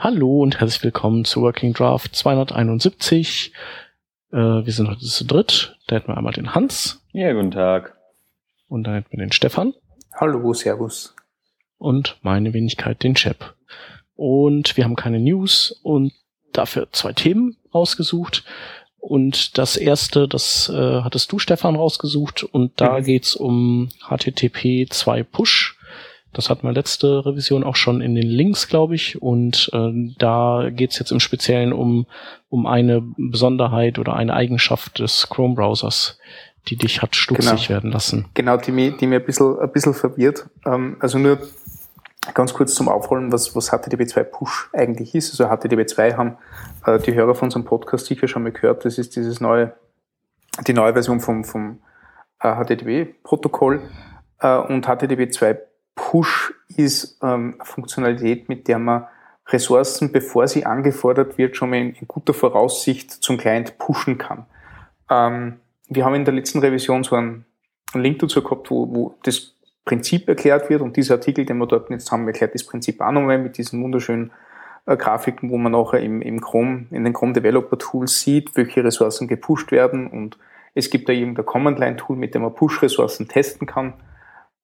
Hallo und herzlich willkommen zu Working Draft 271. Äh, wir sind heute zu dritt. Da hätten wir einmal den Hans. Ja, guten Tag. Und dann hätten wir den Stefan. Hallo, Servus. Und meine Wenigkeit, den Chap. Und wir haben keine News und dafür zwei Themen ausgesucht. Und das erste, das äh, hattest du, Stefan, rausgesucht. Und da mhm. geht's um HTTP 2 Push das hatten wir letzte Revision auch schon in den Links, glaube ich. Und äh, da geht es jetzt im Speziellen um, um eine Besonderheit oder eine Eigenschaft des Chrome-Browsers, die dich hat stutzig genau. werden lassen. Genau, die mir, die mir ein bisschen, ein bisschen verwirrt. Ähm, also nur ganz kurz zum Aufrollen, was, was HTTP2 Push eigentlich ist. Also HTTP2 haben äh, die Hörer von unserem Podcast sicher schon mal gehört. Das ist dieses neue, die neue Version vom, vom äh, HTTP-Protokoll. Äh, und HTTP2 Push ist ähm, Funktionalität, mit der man Ressourcen, bevor sie angefordert wird, schon mal in, in guter Voraussicht zum Client pushen kann. Ähm, wir haben in der letzten Revision so einen, einen Link dazu gehabt, wo, wo das Prinzip erklärt wird und dieser Artikel, den wir dort jetzt haben, erklärt das Prinzip auch nochmal mit diesen wunderschönen äh, Grafiken, wo man nachher im, im Chrome, in den Chrome Developer Tools sieht, welche Ressourcen gepusht werden und es gibt da irgendein Command Line Tool, mit dem man Push-Ressourcen testen kann.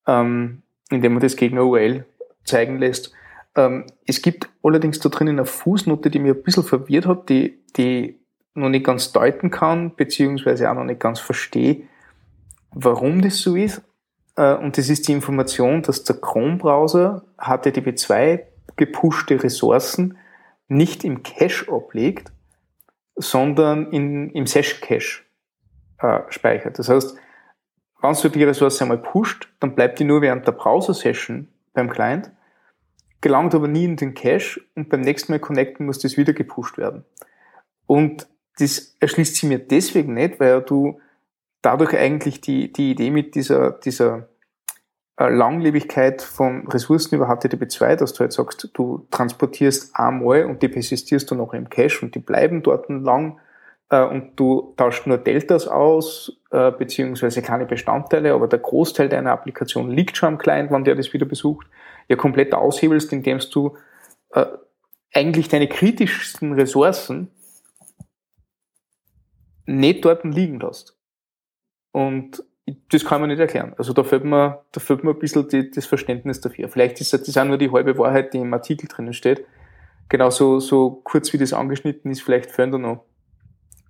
Ähm, indem man das gegen URL zeigen lässt. Ähm, es gibt allerdings da drin eine Fußnote, die mir ein bisschen verwirrt hat, die, die noch nicht ganz deuten kann, beziehungsweise auch noch nicht ganz verstehe, warum das so ist. Äh, und das ist die Information, dass der Chrome-Browser HTTP2 gepushte Ressourcen nicht im Cache ablegt, sondern in, im Session-Cache äh, speichert. Das heißt, wenn du die Ressource einmal pusht, dann bleibt die nur während der Browser-Session beim Client, gelangt aber nie in den Cache und beim nächsten Mal connecten muss das wieder gepusht werden. Und das erschließt sich mir deswegen nicht, weil du dadurch eigentlich die, die Idee mit dieser, dieser äh, Langlebigkeit von Ressourcen über HTTP2, dass du halt sagst, du transportierst einmal und die persistierst du noch im Cache und die bleiben dort lang und du tauschst nur Deltas aus, äh, beziehungsweise kleine Bestandteile, aber der Großteil deiner Applikation liegt schon am Client, wann der das wieder besucht, ja komplett aushebelst, indem du äh, eigentlich deine kritischsten Ressourcen nicht dort liegen lässt. Und das kann man nicht erklären. Also da fällt mir, da fällt mir ein bisschen die, das Verständnis dafür. Vielleicht ist das auch nur die halbe Wahrheit, die im Artikel drinnen steht. Genauso so kurz wie das angeschnitten ist, vielleicht fehlen da noch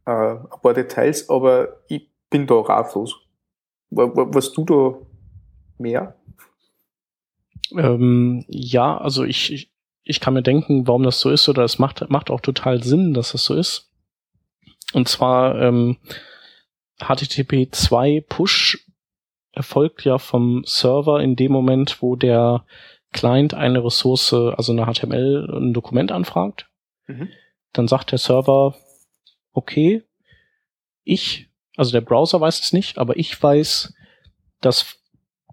äh, ein paar Details, aber ich bin da ratlos. Was du da mehr? Ähm, ja, also ich, ich, ich kann mir denken, warum das so ist, oder es macht, macht auch total Sinn, dass das so ist. Und zwar ähm, HTTP 2 Push erfolgt ja vom Server in dem Moment, wo der Client eine Ressource, also eine HTML, ein Dokument anfragt. Mhm. Dann sagt der Server, okay, ich, also der Browser weiß es nicht, aber ich weiß, dass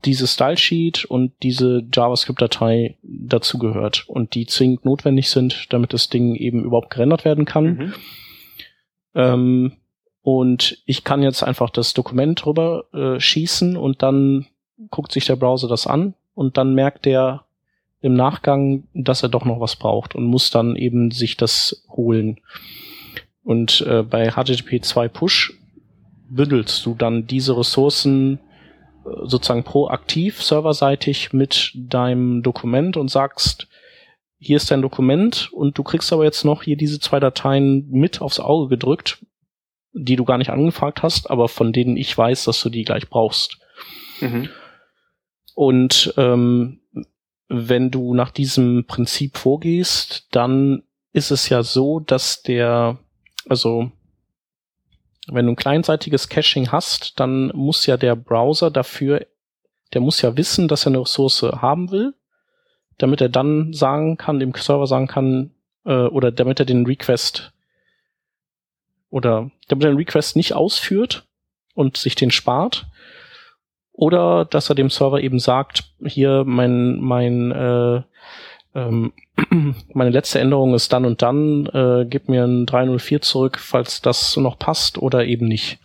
diese Stylesheet und diese JavaScript-Datei dazugehört und die zwingend notwendig sind, damit das Ding eben überhaupt gerendert werden kann. Mhm. Ähm, und ich kann jetzt einfach das Dokument rüber äh, schießen und dann guckt sich der Browser das an und dann merkt er im Nachgang, dass er doch noch was braucht und muss dann eben sich das holen. Und äh, bei HTTP 2 Push bündelst du dann diese Ressourcen äh, sozusagen proaktiv serverseitig mit deinem Dokument und sagst, hier ist dein Dokument und du kriegst aber jetzt noch hier diese zwei Dateien mit aufs Auge gedrückt, die du gar nicht angefragt hast, aber von denen ich weiß, dass du die gleich brauchst. Mhm. Und ähm, wenn du nach diesem Prinzip vorgehst, dann ist es ja so, dass der also wenn du ein kleinseitiges Caching hast, dann muss ja der Browser dafür, der muss ja wissen, dass er eine Ressource haben will, damit er dann sagen kann, dem Server sagen kann, äh, oder damit er den Request oder damit er den Request nicht ausführt und sich den spart, oder dass er dem Server eben sagt, hier mein mein äh, ähm, meine letzte Änderung ist dann und dann, äh, gib mir ein 304 zurück, falls das noch passt oder eben nicht.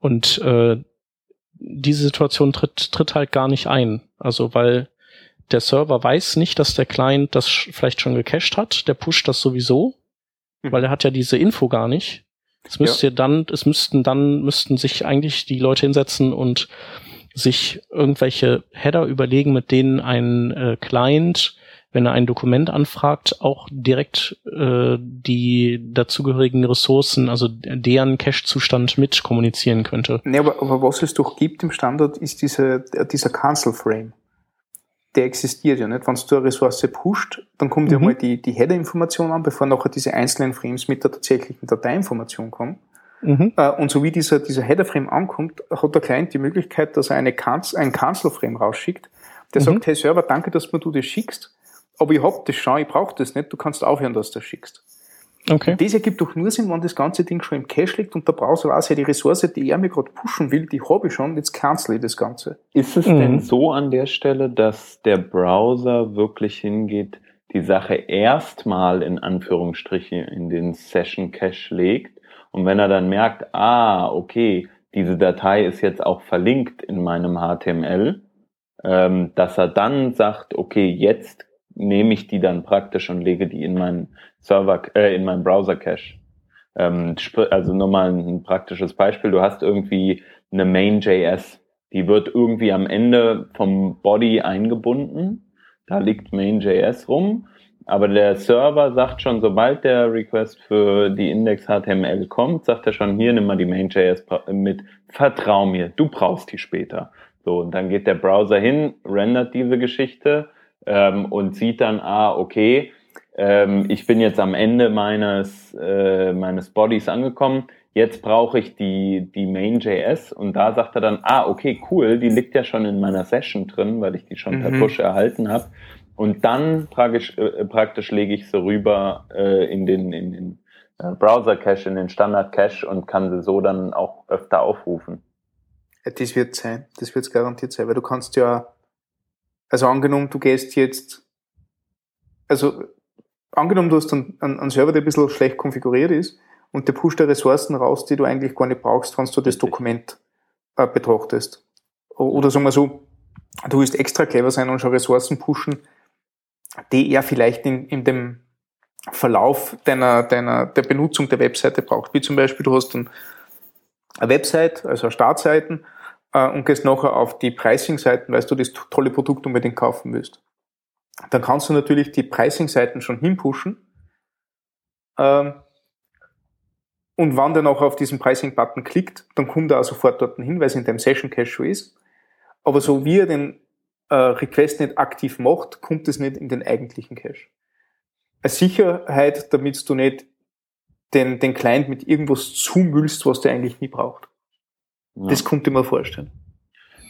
Und äh, diese Situation tritt, tritt halt gar nicht ein. Also weil der Server weiß nicht, dass der Client das vielleicht schon gecached hat, der pusht das sowieso, mhm. weil er hat ja diese Info gar nicht. Es müsste ja. dann, es müssten dann, müssten sich eigentlich die Leute hinsetzen und sich irgendwelche Header überlegen, mit denen ein äh, Client, wenn er ein Dokument anfragt, auch direkt äh, die dazugehörigen Ressourcen, also deren Cache-Zustand mit kommunizieren könnte. Nee, aber, aber was es doch gibt im Standard, ist diese, dieser Cancel-Frame der existiert ja nicht. Wenn du eine Ressource pusht, dann kommt mhm. ja mal die, die Header-Information an, bevor nachher diese einzelnen Frames mit der tatsächlichen Dateiinformation kommen. Mhm. Äh, und so wie dieser, dieser Header-Frame ankommt, hat der Client die Möglichkeit, dass er eine Cancel, ein Cancel-Frame rausschickt, der mhm. sagt, hey Server, danke, dass du das schickst, aber ich hab das schon, ich brauche das nicht, du kannst aufhören, dass du das schickst. Okay. Das ergibt doch nur Sinn, wenn das ganze Ding schon im Cache liegt und der Browser weiß, ja, die Ressource, die er mir gerade pushen will, die habe ich schon, jetzt cancel ich das Ganze. Ist es mhm. denn so an der Stelle, dass der Browser wirklich hingeht, die Sache erstmal in Anführungsstrichen in den Session Cache legt und wenn er dann merkt, ah, okay, diese Datei ist jetzt auch verlinkt in meinem HTML, ähm, dass er dann sagt, okay, jetzt nehme ich die dann praktisch und lege die in meinen Server, äh, in meinen Browser Cache. Ähm, also nur mal ein praktisches Beispiel. Du hast irgendwie eine Main.js, die wird irgendwie am Ende vom Body eingebunden. Da liegt Main.js rum. Aber der Server sagt schon, sobald der Request für die Index HTML kommt, sagt er schon, hier nimm mal die Main.js mit, vertrau mir, du brauchst die später. So, und dann geht der Browser hin, rendert diese Geschichte ähm, und sieht dann, ah, okay, ähm, ich bin jetzt am Ende meines, äh, meines Bodies angekommen, jetzt brauche ich die, die Main.js und da sagt er dann, ah, okay, cool, die liegt ja schon in meiner Session drin, weil ich die schon mhm. per Push erhalten habe. Und dann praktisch, äh, praktisch lege ich sie rüber äh, in den, in den äh, Browser-Cache, in den Standard-Cache und kann sie so dann auch öfter aufrufen. Das wird sein, das wird es garantiert sein, weil du kannst ja also angenommen, du gehst jetzt, also angenommen, du hast einen, einen Server, der ein bisschen schlecht konfiguriert ist und der pusht da Ressourcen raus, die du eigentlich gar nicht brauchst, wenn du das Dokument äh, betrachtest. Oder sagen wir so, du willst extra clever sein und schon Ressourcen pushen, die er vielleicht in, in dem Verlauf deiner, deiner, der Benutzung der Webseite braucht. Wie zum Beispiel, du hast dann eine Website, also Startseiten, und gehst nachher auf die Pricing-Seiten, weil du das tolle Produkt unbedingt kaufen willst. Dann kannst du natürlich die Pricing-Seiten schon hinpushen. Ähm, und wenn der nachher auf diesen Pricing-Button klickt, dann kommt er auch sofort dort hin, weil es in deinem Session-Cache schon ist. Aber so wie er den äh, Request nicht aktiv macht, kommt es nicht in den eigentlichen Cache. Als Sicherheit, damit du nicht den, den Client mit irgendwas zumüllst, was der eigentlich nie braucht. Ja. Das konnte man vorstellen.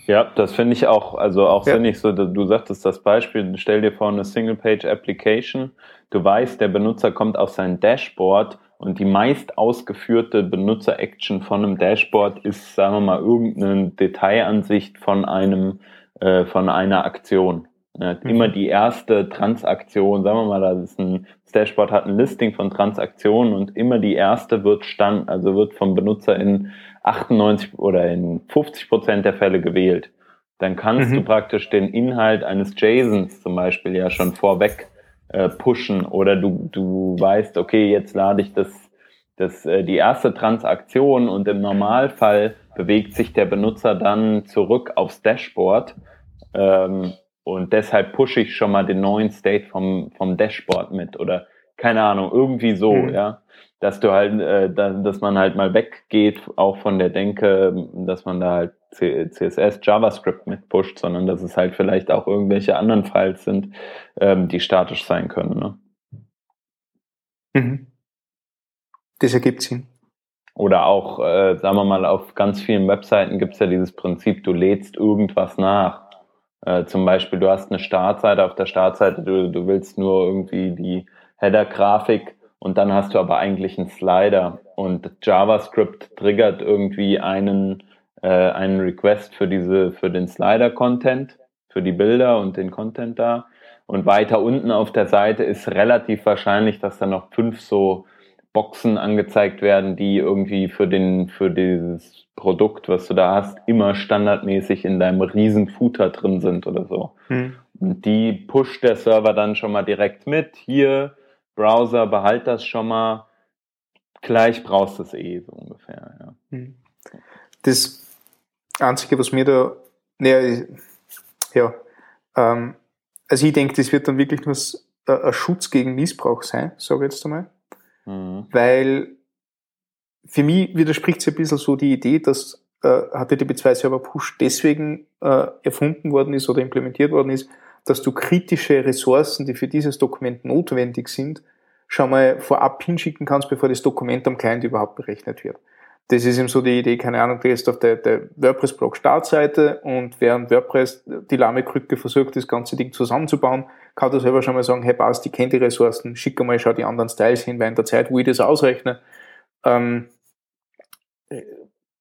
Ja, das finde ich auch, also auch ja. sinnig so, du sagtest das Beispiel, stell dir vor eine Single-Page-Application, du weißt, der Benutzer kommt auf sein Dashboard und die meist ausgeführte Benutzer-Action von einem Dashboard ist, sagen wir mal, irgendeine Detailansicht von einem, äh, von einer Aktion. Ja, mhm. Immer die erste Transaktion, sagen wir mal, das ist ein, das Dashboard hat ein Listing von Transaktionen und immer die erste wird stand, also wird vom Benutzer in 98 oder in 50 Prozent der Fälle gewählt. Dann kannst mhm. du praktisch den Inhalt eines JSONs zum Beispiel ja schon vorweg äh, pushen oder du, du weißt, okay, jetzt lade ich das, das, äh, die erste Transaktion und im Normalfall bewegt sich der Benutzer dann zurück aufs Dashboard ähm, und deshalb pushe ich schon mal den neuen State vom, vom Dashboard mit oder keine Ahnung, irgendwie so, mhm. ja dass du halt, äh, dass man halt mal weggeht, auch von der Denke, dass man da halt CSS, JavaScript mitpusht, sondern dass es halt vielleicht auch irgendwelche anderen Files sind, ähm, die statisch sein können. Ne? Mhm. Das ergibt Sinn. Oder auch, äh, sagen wir mal, auf ganz vielen Webseiten gibt es ja dieses Prinzip, du lädst irgendwas nach. Äh, zum Beispiel, du hast eine Startseite, auf der Startseite, du, du willst nur irgendwie die Header-Grafik und dann hast du aber eigentlich einen Slider und JavaScript triggert irgendwie einen, äh, einen Request für diese, für den Slider-Content, für die Bilder und den Content da. Und weiter unten auf der Seite ist relativ wahrscheinlich, dass da noch fünf so Boxen angezeigt werden, die irgendwie für den, für dieses Produkt, was du da hast, immer standardmäßig in deinem riesen Footer drin sind oder so. Hm. Und die pusht der Server dann schon mal direkt mit. Hier, Browser, behalt das schon mal. Gleich brauchst du es eh, so ungefähr, ja. Hm. Das Einzige, was mir da, naja, ja, ähm, also ich denke, das wird dann wirklich nur ein Schutz gegen Missbrauch sein, sage ich jetzt einmal. Mhm. Weil für mich widerspricht es ein bisschen so die Idee, dass äh, HTTP2 Server Push deswegen äh, erfunden worden ist oder implementiert worden ist, dass du kritische Ressourcen, die für dieses Dokument notwendig sind, schon mal vorab hinschicken kannst, bevor das Dokument am Client überhaupt berechnet wird. Das ist eben so die Idee, keine Ahnung, du gehst auf der, der WordPress-Blog Startseite und während WordPress die lahme Krücke versucht, das ganze Ding zusammenzubauen, kann du selber schon mal sagen, hey passt, ich kenne die Ressourcen, schick mal, schau die anderen Styles hin, weil in der Zeit, wo ich das ausrechne, ähm,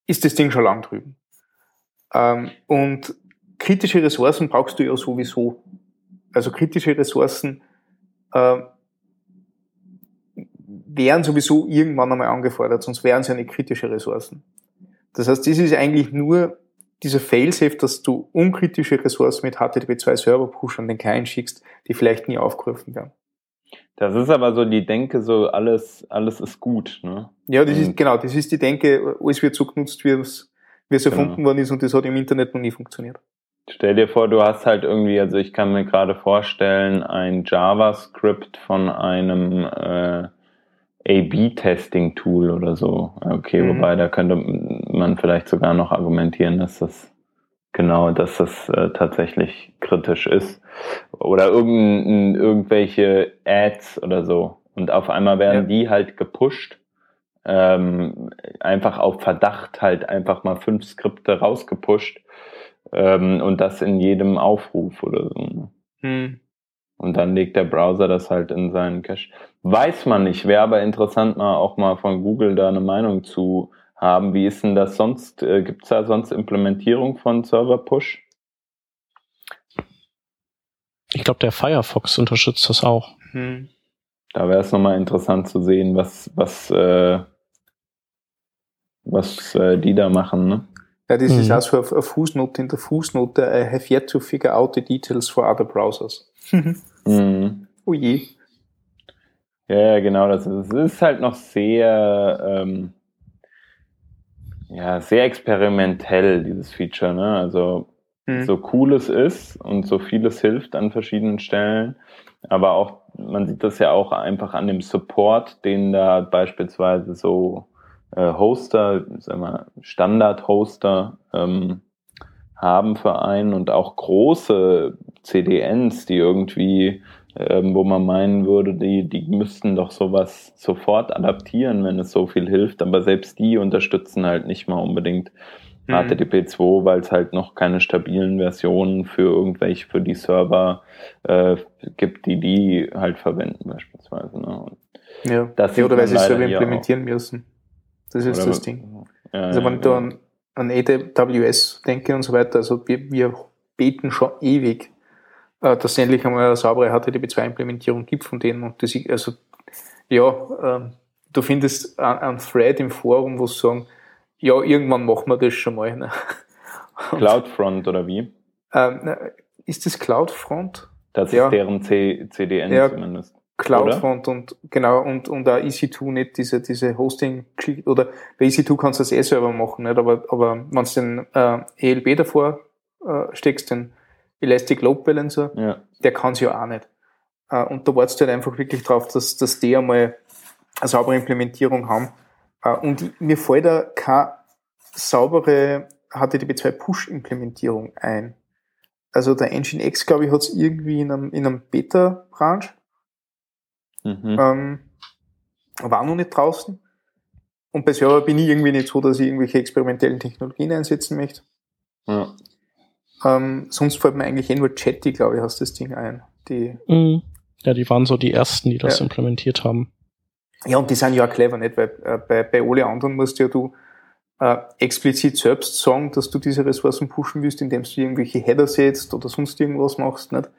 ist das Ding schon lang drüben. Ähm, und kritische Ressourcen brauchst du ja sowieso. Also kritische Ressourcen äh, wären sowieso irgendwann einmal angefordert, sonst wären sie nicht kritische Ressourcen. Das heißt, das ist eigentlich nur dieser Failsafe, dass du unkritische Ressourcen mit HTTP2 Server Push an den Client schickst, die vielleicht nie aufgerufen werden. Das ist aber so die Denke, so alles, alles ist gut, ne? Ja, das ist, genau, das ist die Denke, alles wird so genutzt, wie es, wie es erfunden genau. worden ist und das hat im Internet noch nie funktioniert. Stell dir vor, du hast halt irgendwie, also ich kann mir gerade vorstellen, ein JavaScript von einem äh, A-B-Testing-Tool oder so. Okay, mhm. wobei da könnte man vielleicht sogar noch argumentieren, dass das genau, dass das äh, tatsächlich kritisch ist. Oder irgendein, irgendwelche Ads oder so. Und auf einmal werden ja. die halt gepusht. Ähm, einfach auf Verdacht halt einfach mal fünf Skripte rausgepusht. Ähm, und das in jedem Aufruf oder so. Mhm. Und dann legt der Browser das halt in seinen Cache. Weiß man nicht, wäre aber interessant, mal auch mal von Google da eine Meinung zu haben. Wie ist denn das sonst? Äh, Gibt es da sonst Implementierung von Server Push? Ich glaube, der Firefox unterstützt das auch. Hm. Da wäre es nochmal interessant zu sehen, was, was, äh, was äh, die da machen. Ne? Ja, das mhm. ist auch so eine Fußnote in der Fußnote. I have yet to figure out the details for other browsers. mhm. Oh je. Ja, genau. Das ist, das ist halt noch sehr, ähm, ja, sehr experimentell, dieses Feature. Ne? Also mhm. so cool es ist und so vieles hilft an verschiedenen Stellen. Aber auch, man sieht das ja auch einfach an dem Support, den da beispielsweise so äh, Hoster, sagen wir, Standard-Hoster ähm, haben für einen und auch große CDNs, die irgendwie, ähm, wo man meinen würde, die, die müssten doch sowas sofort adaptieren, wenn es so viel hilft, aber selbst die unterstützen halt nicht mal unbedingt mhm. HTTP2, weil es halt noch keine stabilen Versionen für irgendwelche, für die Server äh, gibt, die die halt verwenden beispielsweise. Ne? ja. Das ja, oder weil sie Server implementieren müssen. Das ist Oder das Ding. Ja, also wenn ich da an, an AWS denke und so weiter, also wir, wir beten schon ewig, dass es endlich einmal eine saubere HTTP2-Implementierung gibt von denen. Und das, also, ja, äh, du findest einen Thread im Forum, wo sie sagen, ja, irgendwann machen wir das schon mal. Ne? CloudFront oder wie? Ähm, ist das CloudFront? Das ja. ist deren C CDN ja, zumindest. CloudFront und genau und, und auch EC2 nicht diese, diese Hosting oder bei EC2 kannst du das eh selber machen, nicht? aber, aber wenn du den äh, ELB davor äh, steckst, den Elastic Load Balancer, ja. der kann es ja auch nicht. Äh, und da wartest du halt einfach wirklich drauf, dass, dass die einmal eine saubere Implementierung haben. Äh, und ich, mir fällt da keine saubere HTTP2 Push-Implementierung ein. Also der Nginx, glaube ich, hat es irgendwie in einem, in einem Beta-Branch Mhm. Ähm, war noch nicht draußen. Und bei Server bin ich irgendwie nicht so, dass ich irgendwelche experimentellen Technologien einsetzen möchte. Ja. Ähm, sonst fällt mir eigentlich eh nur Chatty, glaube ich, aus das Ding ein. Die, mhm. Ja, die waren so die ersten, die das ja. implementiert haben. Ja, und die sind ja auch clever, nicht? Weil äh, bei, bei alle anderen musst ja du äh, explizit selbst sagen, dass du diese Ressourcen pushen willst, indem du irgendwelche Header setzt oder sonst irgendwas machst, nicht?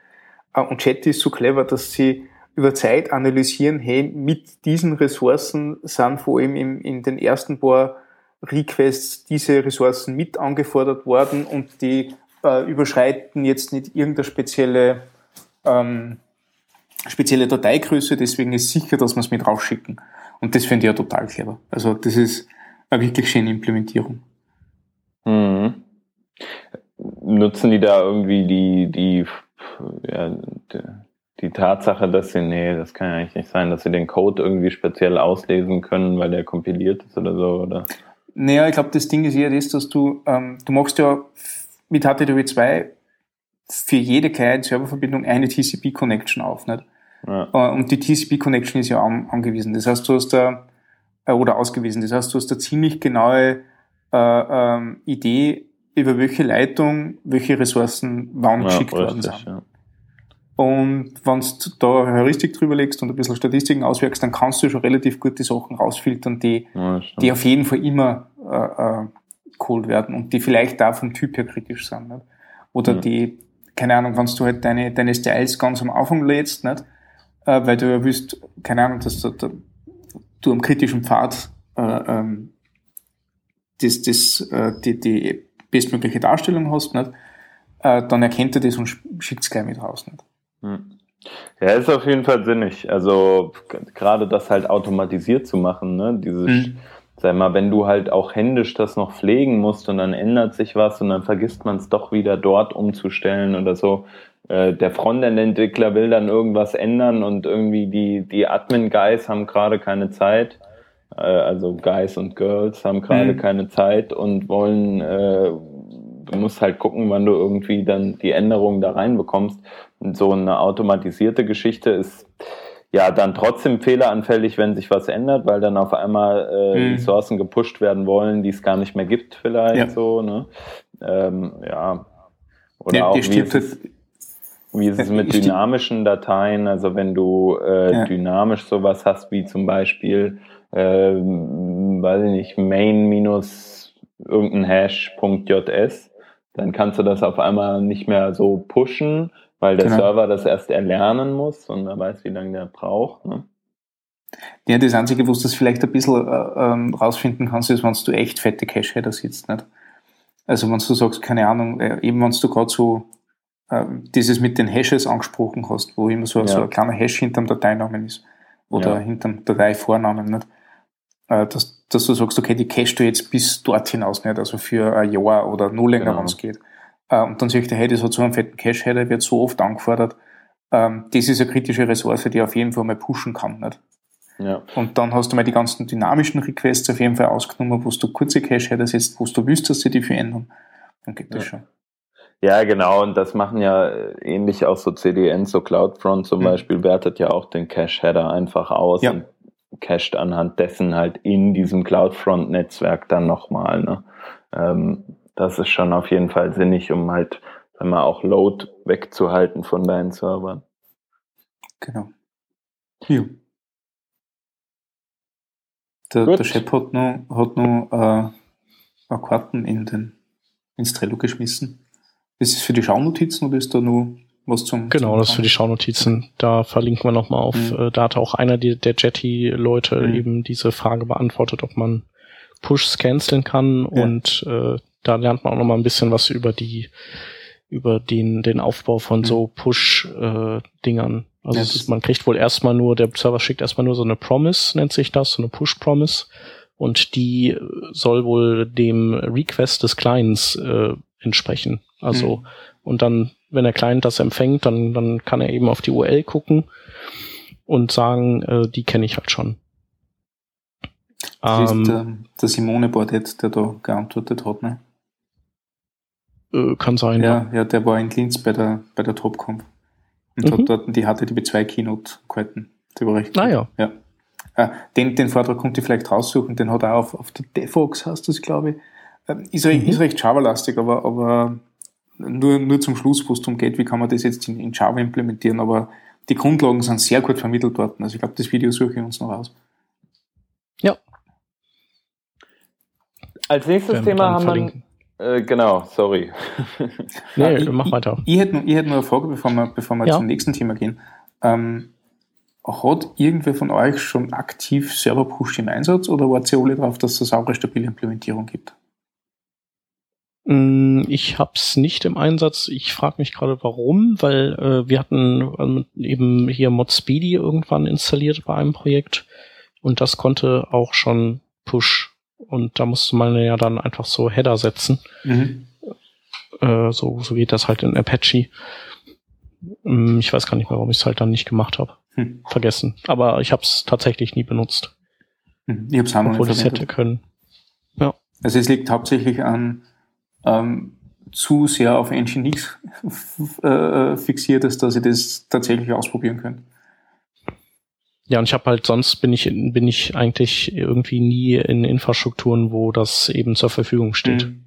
Äh, und Chatty ist so clever, dass sie über Zeit analysieren, hey, mit diesen Ressourcen sind vor allem in, in den ersten paar Requests diese Ressourcen mit angefordert worden und die äh, überschreiten jetzt nicht irgendeine spezielle, ähm, spezielle Dateigröße, deswegen ist sicher, dass wir es mit rausschicken. Und das finde ich ja total clever. Also das ist eine wirklich schöne Implementierung. Mhm. Nutzen die da irgendwie die, die, ja, die, die Tatsache, dass sie, nee, das kann ja eigentlich nicht sein, dass sie den Code irgendwie speziell auslesen können, weil der kompiliert ist oder so, oder? Naja, ich glaube, das Ding ist eher das, dass du, ähm, du machst ja mit HTTP2 für jede Client-Server-Verbindung eine TCP-Connection auf, nicht? Ja. Äh, und die TCP-Connection ist ja an, angewiesen. Das heißt, du hast da, äh, oder ausgewiesen, das heißt, du hast da ziemlich genaue äh, ähm, Idee, über welche Leitung, welche Ressourcen wann ja, geschickt worden sind. Ja. Und wenn du da Heuristik drüber legst und ein bisschen Statistiken auswirkst, dann kannst du schon relativ gut die Sachen rausfiltern, die, ja, die auf jeden Fall immer äh, äh, geholt werden und die vielleicht da vom Typ her kritisch sind. Nicht? Oder ja. die, keine Ahnung, wenn du halt deine, deine Styles ganz am Anfang lädst, nicht? Äh, weil du ja willst, keine Ahnung, dass du, du am kritischen Pfad äh, ähm, das, das, äh, die, die bestmögliche Darstellung hast, nicht? Äh, dann erkennt er das und schickt es gleich mit raus. Nicht? Hm. Ja, ist auf jeden Fall sinnig. Also gerade das halt automatisiert zu machen, ne? Dieses, mhm. Sag mal, wenn du halt auch händisch das noch pflegen musst und dann ändert sich was und dann vergisst man es doch wieder dort umzustellen oder so. Äh, der Frontend-Entwickler will dann irgendwas ändern und irgendwie die, die Admin-Guys haben gerade keine Zeit. Äh, also Guys und Girls haben gerade mhm. keine Zeit und wollen äh, du musst halt gucken, wann du irgendwie dann die Änderungen da reinbekommst. Und so eine automatisierte Geschichte ist ja dann trotzdem fehleranfällig, wenn sich was ändert, weil dann auf einmal äh, mhm. Ressourcen gepusht werden wollen, die es gar nicht mehr gibt, vielleicht ja. so. Ne? Ähm, ja. Oder ja, auch wie ist, es, wie ist es mit dynamischen Dateien? Also wenn du äh, ja. dynamisch sowas hast, wie zum Beispiel, äh, weiß ich nicht, main minus irgendein Hash.js, dann kannst du das auf einmal nicht mehr so pushen, weil der genau. Server das erst erlernen muss und er weiß, wie lange der braucht. Ne? Ja, das Einzige, wo du das vielleicht ein bisschen äh, ähm, rausfinden kannst, ist, wenn du echt fette Cache-Header sitzt. Nicht? Also wenn du sagst, keine Ahnung, äh, eben wenn du gerade so äh, dieses mit den Hashes angesprochen hast, wo immer so, ja. so ein kleiner Hash hinterm Dateinamen ist oder ja. hinterm Dateivornamen. Nicht? Äh, dass, dass du sagst, okay, die cache du jetzt bis dort hinaus nicht, also für ein Jahr oder nur länger, genau. wenn es geht. Äh, und dann sagt er, hey, das hat so einen fetten Cache-Header, wird so oft angefordert. Ähm, das ist eine kritische Ressource, die auf jeden Fall mal pushen kann. Nicht? Ja. Und dann hast du mal die ganzen dynamischen Requests auf jeden Fall ausgenommen, wo du kurze Cache-Header setzt, wo du willst, dass sie die verändern. Dann geht das ja. schon. Ja, genau, und das machen ja ähnlich auch so CDN, so CloudFront zum mhm. Beispiel, wertet ja auch den Cache-Header einfach aus ja. und cached anhand dessen halt in diesem CloudFront-Netzwerk dann nochmal. Ne? Ähm, das ist schon auf jeden Fall sinnig, um halt wenn man auch Load wegzuhalten von deinen Servern. Genau. Ja. Der, der Chef hat noch, hat noch äh, Karten in den, ins Trello geschmissen. Ist es für die Schaunotizen oder ist da nur was zum. Genau, zum das für die Schaunotizen. Da verlinken wir nochmal auf. Mhm. Äh, da hat auch einer der, der Jetty-Leute mhm. eben diese Frage beantwortet, ob man Pushs canceln kann ja. und äh, da lernt man auch nochmal ein bisschen was über die über den den Aufbau von mhm. so Push-Dingern. Äh, also ja, man kriegt wohl erstmal nur, der Server schickt erstmal nur so eine Promise, nennt sich das, so eine Push-Promise. Und die soll wohl dem Request des Clients äh, entsprechen. Also, mhm. und dann wenn der Client das empfängt, dann, dann kann er eben auf die URL gucken und sagen, äh, die kenne ich halt schon. Das ähm, ist der, der Simone Bordet, der da geantwortet hat, ne? Äh, kann sein. Ja, ja, der war in Linz bei der, bei der TopConf und mhm. hat dort die HTTP2 Keynote gehalten. Der war recht ah, ja. ja. Äh, den, den Vortrag konnte ich vielleicht raussuchen, den hat er auf, auf der Defox, heißt das, glaube ich. Äh, ist, mhm. ist recht Java-lastig, aber, aber nur, nur zum Schluss, wo es darum geht, wie kann man das jetzt in, in Java implementieren, aber die Grundlagen sind sehr gut vermittelt worden. Also ich glaube, das Video suche ich uns noch aus. Ja. Als nächstes Thema haben verlinken. wir. Äh, genau, sorry. nee, ich, mach weiter. Ich, ich, hätte nur, ich hätte nur eine Frage, bevor wir, bevor wir ja. zum nächsten Thema gehen. Ähm, hat irgendwer von euch schon aktiv Server-Push im Einsatz oder wart ihr alle drauf, dass es eine saubere, stabile Implementierung gibt? Mm, ich habe es nicht im Einsatz. Ich frage mich gerade, warum, weil äh, wir hatten ähm, eben hier ModSpeedy irgendwann installiert bei einem Projekt und das konnte auch schon Push und da musste man ja dann einfach so Header setzen. Mhm. Äh, so, so geht das halt in Apache. Mm, ich weiß gar nicht mehr, warum ich es halt dann nicht gemacht habe. Hm. Vergessen. Aber ich habe es tatsächlich nie benutzt. Hm. Ich habe es Obwohl ich es hätte können. Ja. Also es liegt hauptsächlich an ähm, zu sehr auf Nginx äh, fixiert ist, dass ich das tatsächlich ausprobieren könnte. Ja, und ich habe halt sonst bin ich bin ich eigentlich irgendwie nie in Infrastrukturen, wo das eben zur Verfügung steht. Mhm.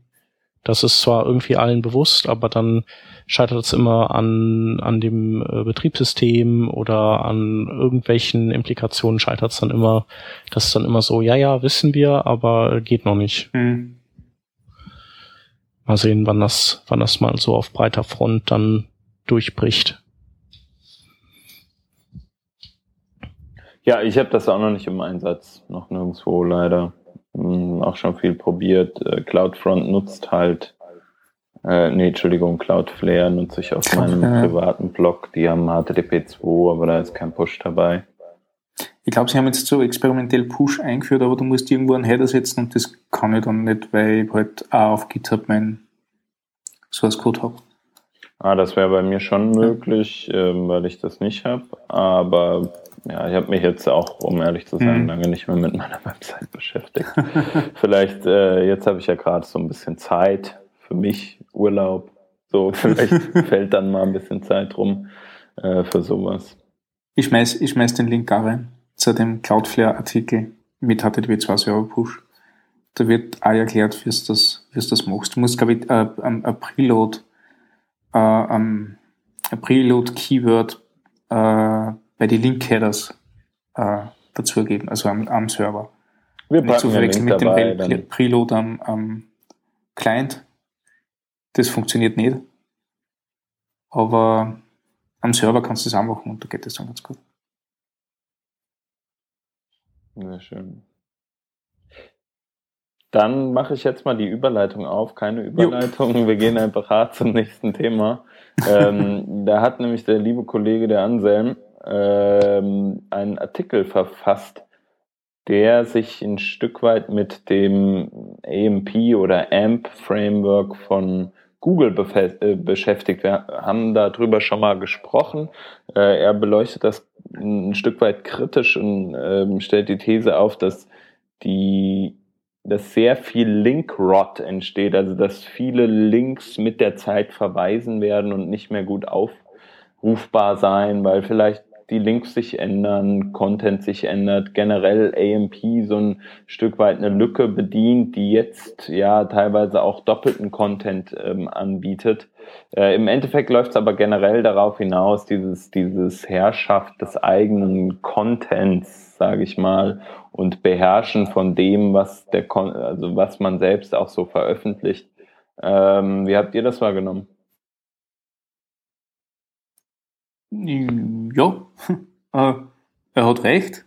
Das ist zwar irgendwie allen bewusst, aber dann scheitert es immer an, an dem äh, Betriebssystem oder an irgendwelchen Implikationen scheitert es dann immer. Das ist dann immer so, ja, ja, wissen wir, aber geht noch nicht. Mhm. Mal sehen, wann das, wann das mal so auf breiter Front dann durchbricht. Ja, ich habe das auch noch nicht im Einsatz, noch nirgendwo leider. Hm, auch schon viel probiert. Äh, CloudFront nutzt halt, äh, nee, Entschuldigung, Cloudflare nutze ich auf meinem privaten Blog. Die haben HTTP 2, aber da ist kein Push dabei. Ich glaube, sie haben jetzt so experimentell Push eingeführt, aber du musst irgendwo einen Header setzen und das kann ich dann nicht, weil ich halt auch auf GitHub mein Source Code habe. Ah, das wäre bei mir schon möglich, ja. ähm, weil ich das nicht habe. Aber ja, ich habe mich jetzt auch, um ehrlich zu sein, mhm. lange nicht mehr mit meiner Website beschäftigt. vielleicht, äh, jetzt habe ich ja gerade so ein bisschen Zeit für mich, Urlaub. So, vielleicht fällt dann mal ein bisschen Zeit rum äh, für sowas. Ich schmeiß, ich schmeiß den Link da rein zu dem Cloudflare-Artikel mit HTTP 2 Server Push. Da wird auch erklärt, wie du das, wie das machst. Du musst, glaube ich, äh, ein, ein Preload, äh, ein Preload-Keyword äh, bei die Link-Headers äh, dazugeben, also am, am Server. Wir Nicht zu verwechseln mit dabei, dem Preload am, am Client. Das funktioniert nicht. Aber am Server kannst du es auch machen und da geht es dann ganz gut. Sehr schön. Dann mache ich jetzt mal die Überleitung auf. Keine Überleitung. Jo. Wir gehen einfach hart zum nächsten Thema. ähm, da hat nämlich der liebe Kollege, der Anselm, ähm, einen Artikel verfasst, der sich ein Stück weit mit dem AMP oder AMP Framework von Google äh, beschäftigt. Wir haben darüber schon mal gesprochen. Äh, er beleuchtet das ein Stück weit kritisch und äh, stellt die These auf, dass die dass sehr viel Link-Rot entsteht, also dass viele Links mit der Zeit verweisen werden und nicht mehr gut aufrufbar sein, weil vielleicht die Links sich ändern, Content sich ändert, generell AMP so ein Stück weit eine Lücke bedient, die jetzt ja teilweise auch doppelten Content ähm, anbietet. Äh, Im Endeffekt läuft es aber generell darauf hinaus, dieses, dieses Herrschaft des eigenen Contents, sage ich mal, und Beherrschen von dem, was der Kon also was man selbst auch so veröffentlicht. Ähm, wie habt ihr das wahrgenommen? Ja, äh, er hat recht.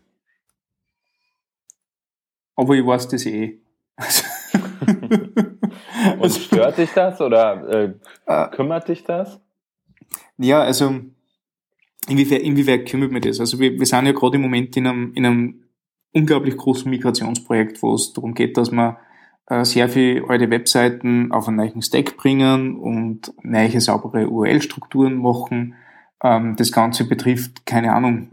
Aber ich weiß das eh. Und stört dich das oder äh, äh, kümmert dich das? Ja, also inwiefern, inwiefern kümmert mich das? Also wir, wir sind ja gerade im Moment in einem, in einem unglaublich großen Migrationsprojekt, wo es darum geht, dass wir äh, sehr viele alte Webseiten auf einen neuen Stack bringen und neue saubere URL-Strukturen machen das Ganze betrifft, keine Ahnung,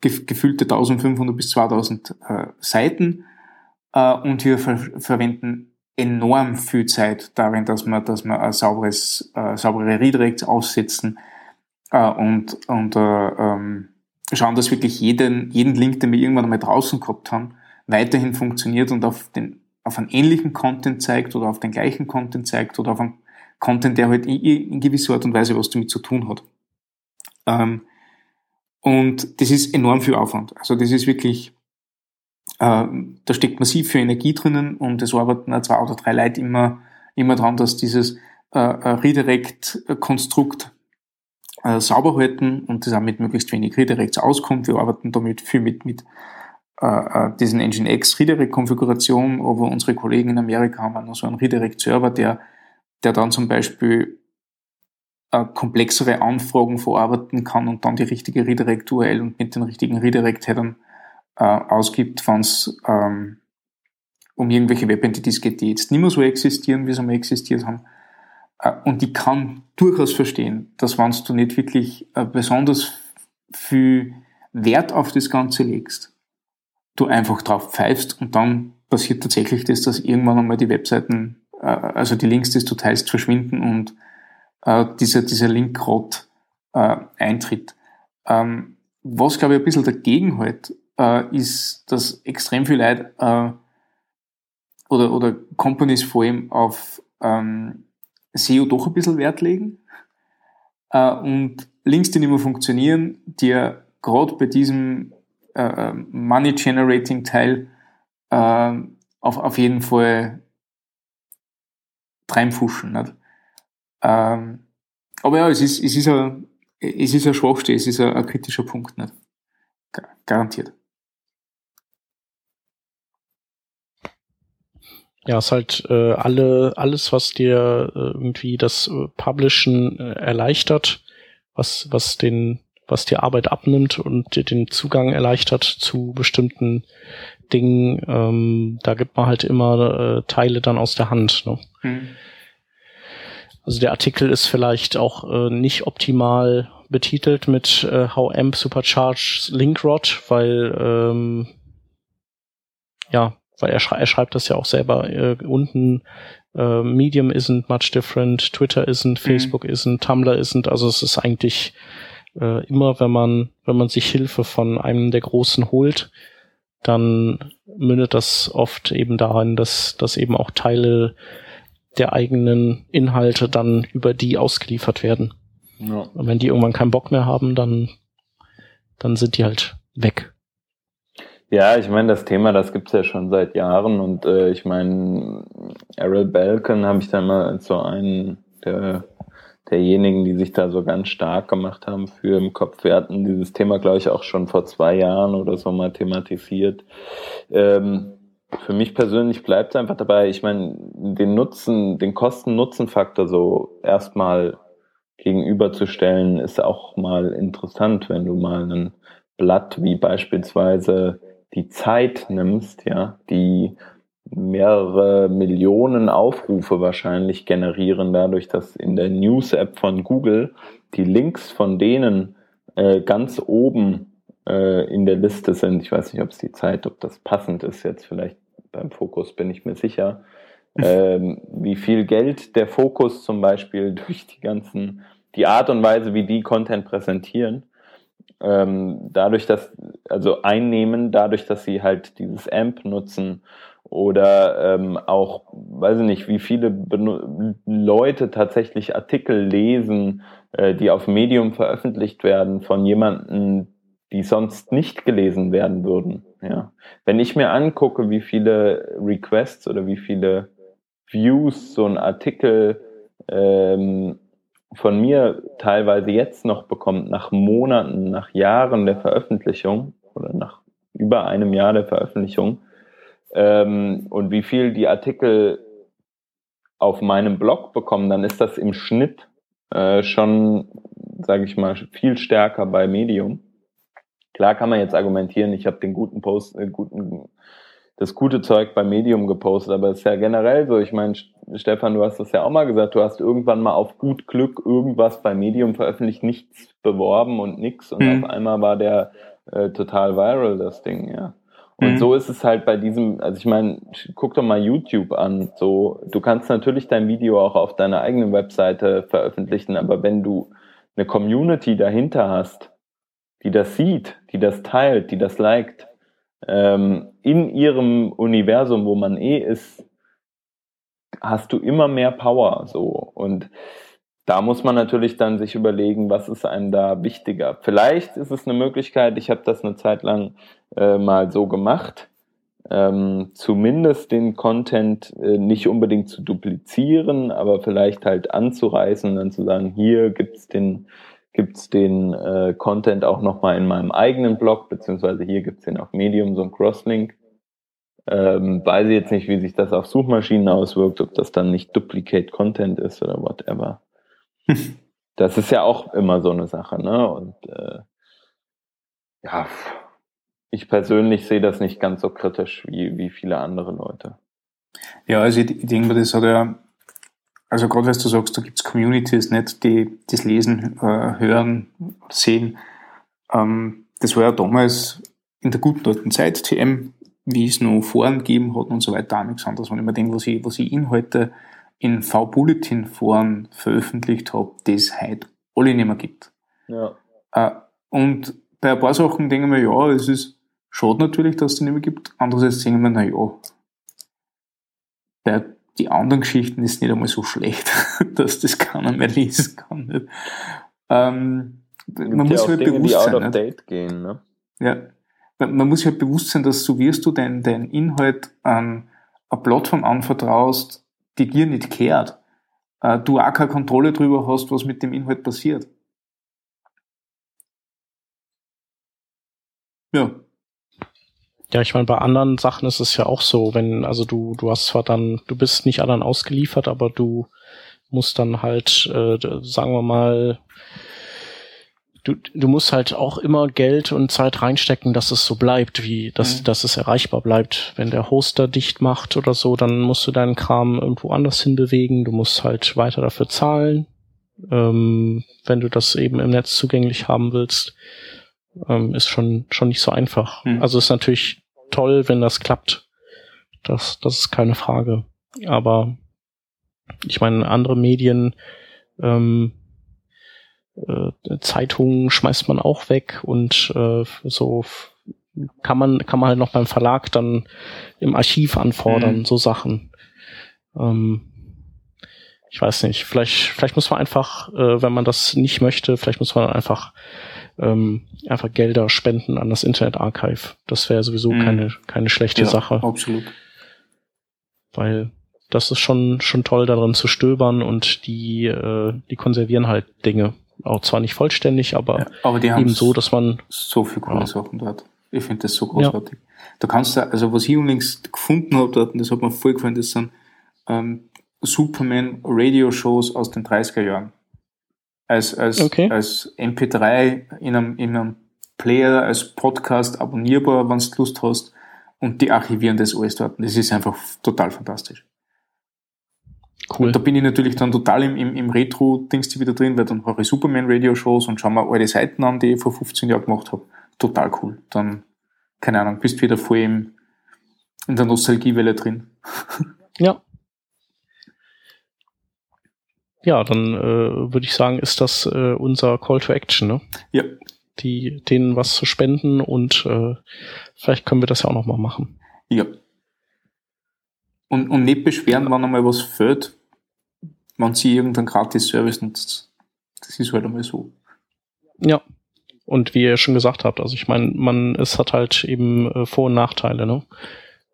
äh, gefühlte 1500 bis 2000 äh, Seiten äh, und wir ver verwenden enorm viel Zeit darin, dass wir, dass wir ein sauberes, saubere Redirects aussetzen und, und äh, ähm, schauen, dass wirklich jeden, jeden Link, den wir irgendwann einmal draußen gehabt haben, weiterhin funktioniert und auf, den, auf einen ähnlichen Content zeigt oder auf den gleichen Content zeigt oder auf einen Content, der halt in, in gewisser Art und Weise was damit zu tun hat. Ähm, und das ist enorm viel Aufwand. Also das ist wirklich, äh, da steckt massiv viel Energie drinnen und es arbeiten zwei oder drei Leute immer, immer dran, dass dieses äh, Redirect-Konstrukt äh, sauber halten und das auch mit möglichst wenig Redirects auskommt. Wir arbeiten damit viel mit, mit äh, äh diesen Nginx Redirect-Konfiguration, aber unsere Kollegen in Amerika haben auch noch so einen Redirect-Server, der, der dann zum Beispiel äh, komplexere Anfragen verarbeiten kann und dann die richtige Redirect-URL und mit den richtigen Redirect-Headern äh, ausgibt, wenn es ähm, um irgendwelche Web-Entities geht, die jetzt nicht mehr so existieren, wie sie mal existiert haben. Äh, und ich kann durchaus verstehen, dass wenn du nicht wirklich äh, besonders viel Wert auf das Ganze legst, du einfach drauf pfeifst und dann passiert tatsächlich das, dass irgendwann einmal die Webseiten, äh, also die Links, die du teilst, verschwinden und dieser, dieser Linkrot eintritt. Ähm, was, glaube ich, ein bisschen dagegen halt, ist, dass extrem viel Leute oder, oder Companies vor allem auf ähm, SEO doch ein bisschen Wert legen äh, und Links, die nicht mehr funktionieren, die ja gerade bei diesem äh, äh Money-Generating-Teil äh, auf, auf jeden Fall reinfuschen. Nicht? Ähm, aber ja, es ist, es ist ein, es ist ein Schwachstelle, es ist ein, ein kritischer Punkt, nicht? Garantiert. Ja, es ist halt äh, alle, alles, was dir äh, irgendwie das äh, Publishen äh, erleichtert, was, was den, was dir Arbeit abnimmt und dir den Zugang erleichtert zu bestimmten Dingen, ähm, da gibt man halt immer äh, Teile dann aus der Hand. Ne? Mhm. Also der Artikel ist vielleicht auch äh, nicht optimal betitelt mit äh, How AMP Supercharge Linkrod, weil ähm, ja, weil er, schrei er schreibt das ja auch selber äh, unten. Äh, Medium isn't much different, Twitter isn't, mhm. Facebook isn't, Tumblr isn't. Also es ist eigentlich äh, immer, wenn man wenn man sich Hilfe von einem der Großen holt, dann mündet das oft eben darin, dass dass eben auch Teile der eigenen Inhalte dann über die ausgeliefert werden. Ja. Und wenn die irgendwann keinen Bock mehr haben, dann dann sind die halt weg. Ja, ich meine, das Thema, das gibt's ja schon seit Jahren und äh, ich meine, Errol Balkan habe ich da mal so einen der, derjenigen, die sich da so ganz stark gemacht haben für im Kopf. Wir hatten dieses Thema, glaube ich, auch schon vor zwei Jahren oder so mal thematisiert. Ähm, für mich persönlich bleibt es einfach dabei, ich meine, den Nutzen, den Kosten-Nutzen-Faktor so erstmal gegenüberzustellen, ist auch mal interessant, wenn du mal ein Blatt wie beispielsweise die Zeit nimmst, ja, die mehrere Millionen Aufrufe wahrscheinlich generieren, dadurch, dass in der News-App von Google die Links von denen äh, ganz oben äh, in der Liste sind. Ich weiß nicht, ob es die Zeit, ob das passend ist jetzt vielleicht beim Fokus, bin ich mir sicher. Ähm, wie viel Geld der Fokus zum Beispiel durch die ganzen, die Art und Weise, wie die Content präsentieren, ähm, dadurch, dass, also einnehmen, dadurch, dass sie halt dieses AMP nutzen oder ähm, auch, weiß ich nicht, wie viele Benu Leute tatsächlich Artikel lesen, äh, die auf Medium veröffentlicht werden von jemanden, die sonst nicht gelesen werden würden. Ja. Wenn ich mir angucke, wie viele Requests oder wie viele Views so ein Artikel ähm, von mir teilweise jetzt noch bekommt, nach Monaten, nach Jahren der Veröffentlichung oder nach über einem Jahr der Veröffentlichung ähm, und wie viel die Artikel auf meinem Blog bekommen, dann ist das im Schnitt äh, schon, sage ich mal, viel stärker bei Medium. Klar kann man jetzt argumentieren, ich habe den guten Post, äh, guten das gute Zeug bei Medium gepostet, aber es ist ja generell so. Ich meine, Stefan, du hast das ja auch mal gesagt, du hast irgendwann mal auf gut Glück irgendwas bei Medium veröffentlicht, nichts beworben und nix und mhm. auf einmal war der äh, total viral, das Ding, ja. Und mhm. so ist es halt bei diesem, also ich meine, guck doch mal YouTube an. So, du kannst natürlich dein Video auch auf deiner eigenen Webseite veröffentlichen, aber wenn du eine Community dahinter hast, die das sieht, die das teilt, die das liked, ähm, in ihrem Universum, wo man eh ist, hast du immer mehr Power so und da muss man natürlich dann sich überlegen, was ist einem da wichtiger. Vielleicht ist es eine Möglichkeit, ich habe das eine Zeit lang äh, mal so gemacht, ähm, zumindest den Content äh, nicht unbedingt zu duplizieren, aber vielleicht halt anzureißen und dann zu sagen, hier gibt's den gibt's den äh, Content auch nochmal in meinem eigenen Blog, beziehungsweise hier gibt's den auf Medium, so ein Crosslink. Ähm, weiß ich jetzt nicht, wie sich das auf Suchmaschinen auswirkt, ob das dann nicht Duplicate Content ist oder whatever. das ist ja auch immer so eine Sache, ne? Und äh, ja, ich persönlich sehe das nicht ganz so kritisch wie, wie viele andere Leute. Ja, also ich, denke mir, das hat ja also gerade wenn du sagst, da gibt es Communities nicht, die das Lesen, äh, hören, sehen. Ähm, das war ja damals in der guten alten Zeit, TM, wie es noch Foren gegeben hat und so weiter, auch nichts anderes. Wenn ich mir denke, was ich, was ich Inhalte in V-Bulletin-Foren veröffentlicht habe, das heute alle nicht mehr gibt. Ja. Äh, und bei ein paar Sachen denke ich mir, ja, es ist schade natürlich, dass es die nicht mehr gibt. Andererseits denke ich mir, na ja, bei die anderen Geschichten ist nicht einmal so schlecht, dass das keiner mehr lesen kann. Ähm, man muss halt Dinge, bewusst sein. Nicht? Gehen, ne? Ja. Man, man muss halt bewusst sein, dass so wirst du deinen dein Inhalt an eine Plattform anvertraust, die dir nicht kehrt, äh, du auch keine Kontrolle darüber hast, was mit dem Inhalt passiert. Ja. Ja, ich meine, bei anderen Sachen ist es ja auch so, wenn, also du, du hast zwar dann, du bist nicht anderen ausgeliefert, aber du musst dann halt, äh, sagen wir mal, du, du musst halt auch immer Geld und Zeit reinstecken, dass es so bleibt, wie, dass, mhm. dass es erreichbar bleibt. Wenn der Hoster dicht macht oder so, dann musst du deinen Kram irgendwo anders hinbewegen. Du musst halt weiter dafür zahlen, ähm, wenn du das eben im Netz zugänglich haben willst. Ähm, ist schon, schon nicht so einfach. Mhm. Also ist natürlich toll, wenn das klappt. Das, das ist keine Frage. Aber ich meine, andere Medien, ähm, äh, Zeitungen schmeißt man auch weg und äh, so kann man kann man halt noch beim Verlag dann im Archiv anfordern, mhm. so Sachen. Ähm, ich weiß nicht, vielleicht vielleicht muss man einfach, äh, wenn man das nicht möchte, vielleicht muss man einfach ähm, einfach Gelder spenden an das Internet Archive. Das wäre sowieso mhm. keine, keine schlechte ja, Sache. Absolut. Weil das ist schon, schon toll darin zu stöbern und die, äh, die konservieren halt Dinge. Auch zwar nicht vollständig, aber, ja, aber die eben so, dass man. So viele coole ja. Sachen dort. Ich finde das so großartig. Ja. Da kannst du, also was ich unlängst gefunden habe dort, und das hat mir voll gefallen, das sind ähm, Superman Radio Shows aus den 30er Jahren als, als, okay. als MP3 in einem, in einem Player, als Podcast abonnierbar, wenn du Lust hast. Und die archivieren das alles dort. Das ist einfach total fantastisch. Cool. Und da bin ich natürlich dann total im, im, im Retro-Dings wieder drin, weil dann höre ich Superman-Radio-Shows und schau mir alte Seiten an, die ich vor 15 Jahren gemacht habe. Total cool. Dann, keine Ahnung, bist wieder voll im, in der Nostalgiewelle drin. Ja, ja, dann äh, würde ich sagen, ist das äh, unser Call to Action, ne? Ja. Die, denen was zu spenden und äh, vielleicht können wir das ja auch nochmal machen. Ja. Und, und nicht beschweren, wenn einmal was fehlt, wenn sie irgendeinen Gratis-Service nutzt. Das ist halt einmal so. Ja. Und wie ihr schon gesagt habt, also ich meine, man, es hat halt eben äh, Vor- und Nachteile, ne?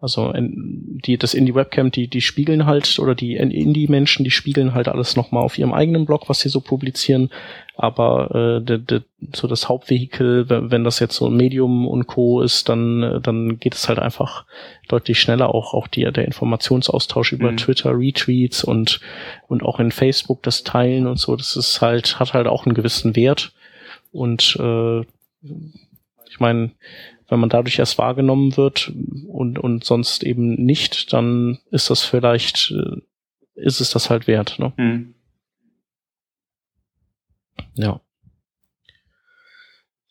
Also die, das Indie-Webcam, die, die spiegeln halt, oder die Indie-Menschen, die spiegeln halt alles nochmal auf ihrem eigenen Blog, was sie so publizieren. Aber äh, de, de, so das Hauptvehikel, wenn das jetzt so Medium und Co. ist, dann, dann geht es halt einfach deutlich schneller. Auch, auch die, der Informationsaustausch über mhm. Twitter, Retweets und, und auch in Facebook das Teilen und so, das ist halt, hat halt auch einen gewissen Wert. Und äh, ich meine, wenn man dadurch erst wahrgenommen wird und, und sonst eben nicht, dann ist das vielleicht, äh, ist es das halt wert. Ne? Mhm. Ja.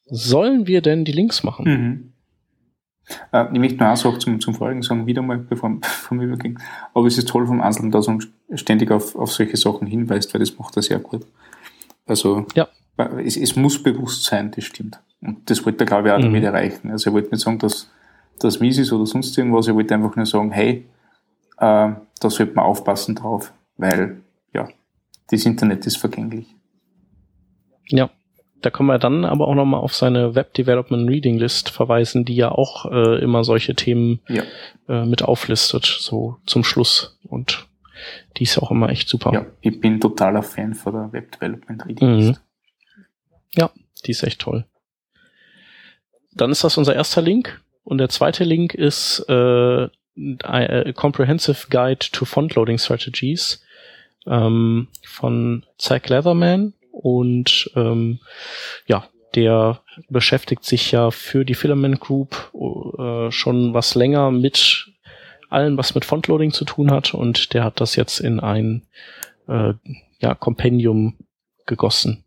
Sollen wir denn die Links machen? Mhm. Äh, ich möchte nur auch auch zum, zum Folgen sagen, wieder mal, bevor, bevor wir übergehen. Aber es ist toll vom Anselm, dass er ständig auf, auf solche Sachen hinweist, weil das macht er sehr gut. Also, ja. es, es muss bewusst sein, das stimmt. Und das wollte er, glaube ich, auch mhm. damit erreichen. Also er wollte nicht sagen, dass das mies ist oder sonst irgendwas. Er wollte einfach nur sagen, hey, äh, da sollte man aufpassen drauf, weil, ja, das Internet ist vergänglich. Ja, da können wir dann aber auch nochmal auf seine Web Development Reading List verweisen, die ja auch äh, immer solche Themen ja. äh, mit auflistet, so zum Schluss. Und die ist auch immer echt super. Ja, ich bin totaler Fan von der Web Development Reading List. Mhm. Ja, die ist echt toll. Dann ist das unser erster Link. Und der zweite Link ist äh, a Comprehensive Guide to Font Loading Strategies ähm, von Zach Leatherman. Und ähm, ja, der beschäftigt sich ja für die Filament Group äh, schon was länger mit allem, was mit Fontloading zu tun hat. Und der hat das jetzt in ein äh, ja, Kompendium gegossen,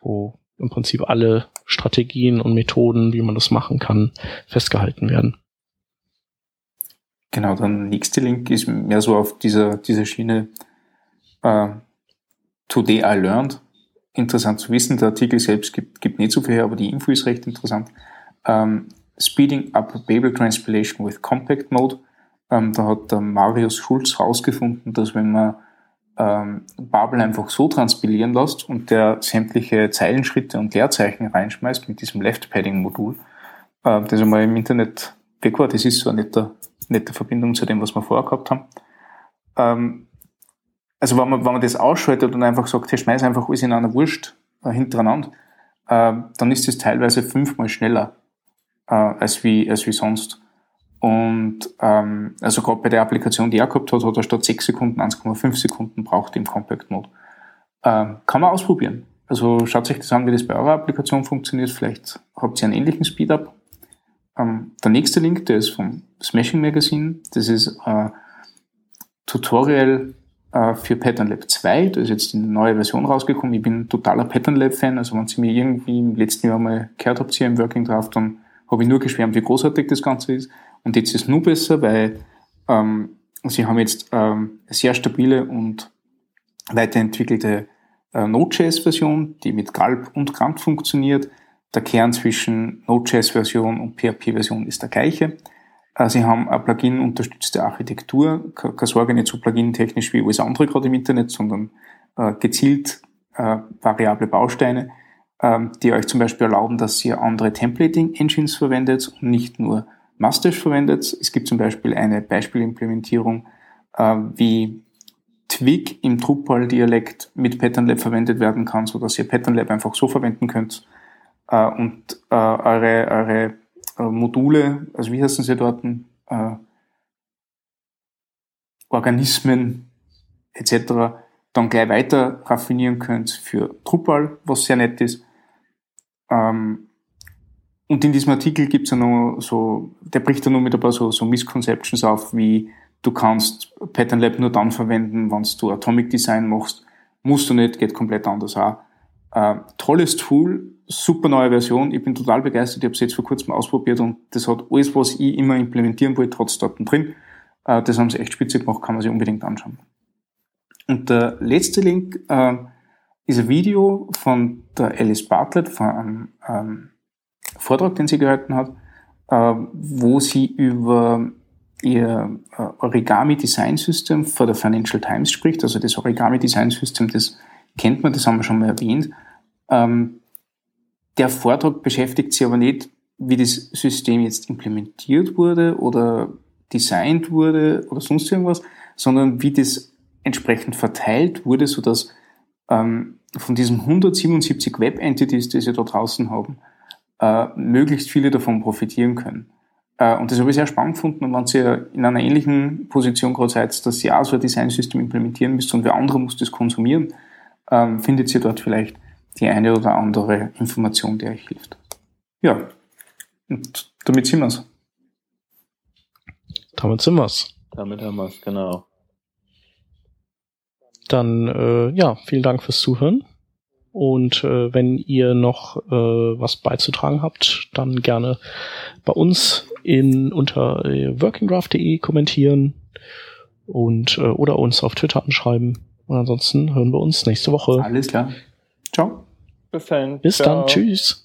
wo im Prinzip alle Strategien und Methoden, wie man das machen kann, festgehalten werden. Genau, der nächste Link ist mehr so auf dieser, dieser Schiene äh, Today I Learned. Interessant zu wissen, der Artikel selbst gibt, gibt nicht so viel her, aber die Info ist recht interessant. Ähm, Speeding up Babel Transpilation with Compact Mode. Ähm, da hat der Marius Schulz herausgefunden, dass wenn man ähm, Babel einfach so transpilieren lässt und der sämtliche Zeilenschritte und Leerzeichen reinschmeißt mit diesem Left-Padding-Modul, äh, das einmal im Internet weg war, das ist so eine nette, nette Verbindung zu dem, was wir vorher gehabt haben. Ähm, also wenn man, wenn man das ausschaltet und einfach sagt, hey, schmeiß einfach alles in einer Wurst äh, hintereinander, äh, dann ist das teilweise fünfmal schneller äh, als, wie, als wie sonst. Und ähm, also gerade bei der Applikation, die er gehabt hat, hat er statt 6 Sekunden 1,5 Sekunden braucht im Compact Mode. Ähm, kann man ausprobieren. Also schaut euch das an, wie das bei eurer Applikation funktioniert. Vielleicht habt ihr einen ähnlichen Speedup. Ähm, der nächste Link, der ist vom Smashing Magazine. Das ist äh, Tutorial äh, für Pattern Lab 2. Da ist jetzt eine neue Version rausgekommen. Ich bin totaler Pattern Lab Fan. Also wenn ihr mich irgendwie im letzten Jahr mal gehört habt hier im Working Draft, dann habe ich nur geschwärmt, wie großartig das Ganze ist. Und jetzt ist es nur besser, weil ähm, sie haben jetzt ähm, sehr stabile und weiterentwickelte äh, Node.js-Version, die mit Galb und Grant funktioniert. Der Kern zwischen Node.js-Version und PHP-Version ist der gleiche. Äh, sie haben eine Plugin-unterstützte Architektur, keine Sorge, nicht so plugin-technisch wie alles andere gerade im Internet, sondern äh, gezielt äh, variable Bausteine, äh, die euch zum Beispiel erlauben, dass ihr andere Templating-Engines verwendet und nicht nur Mustache verwendet. Es gibt zum Beispiel eine Beispielimplementierung, äh, wie Twig im Drupal-Dialekt mit PatternLab verwendet werden kann, so dass ihr PatternLab einfach so verwenden könnt äh, und äh, eure, eure äh, Module, also wie heißen sie dort, äh, Organismen etc. dann gleich weiter raffinieren könnt für Drupal, was sehr nett ist. Ähm, und in diesem Artikel gibt's ja noch so, der bricht ja nur mit ein paar so, so Misconceptions auf, wie du kannst Pattern Lab nur dann verwenden, wenn du Atomic Design machst. Musst du nicht, geht komplett anders auch. Äh, tolles Tool, super neue Version. Ich bin total begeistert. Ich habe es jetzt vor kurzem ausprobiert und das hat alles, was ich immer implementieren wollte, trotz dort drin. Äh, das haben sie echt spitze gemacht, kann man sich unbedingt anschauen. Und der letzte Link äh, ist ein Video von der Alice Bartlett, von einem ähm, Vortrag, den sie gehalten hat, äh, wo sie über ihr äh, Origami Design System für der Financial Times spricht. Also das Origami Design System, das kennt man, das haben wir schon mal erwähnt. Ähm, der Vortrag beschäftigt sich aber nicht, wie das System jetzt implementiert wurde oder designt wurde oder sonst irgendwas, sondern wie das entsprechend verteilt wurde, sodass ähm, von diesen 177 Web-Entities, die sie da draußen haben, äh, möglichst viele davon profitieren können. Äh, und das habe ich sehr spannend gefunden. Und wenn ihr in einer ähnlichen Position gerade seid, dass ihr auch so ein Designsystem implementieren müsst und wer andere muss das konsumieren, ähm, findet ihr dort vielleicht die eine oder andere Information, die euch hilft. Ja, und damit sind wir's. Damit sind wir's. Damit haben wir's, genau. Dann, äh, ja, vielen Dank fürs Zuhören. Und äh, wenn ihr noch äh, was beizutragen habt, dann gerne bei uns in unter äh, workingdraft.de kommentieren und äh, oder uns auf Twitter anschreiben. Und ansonsten hören wir uns nächste Woche. Alles klar. Ciao. Bis dann. Bis Ciao. dann. Tschüss.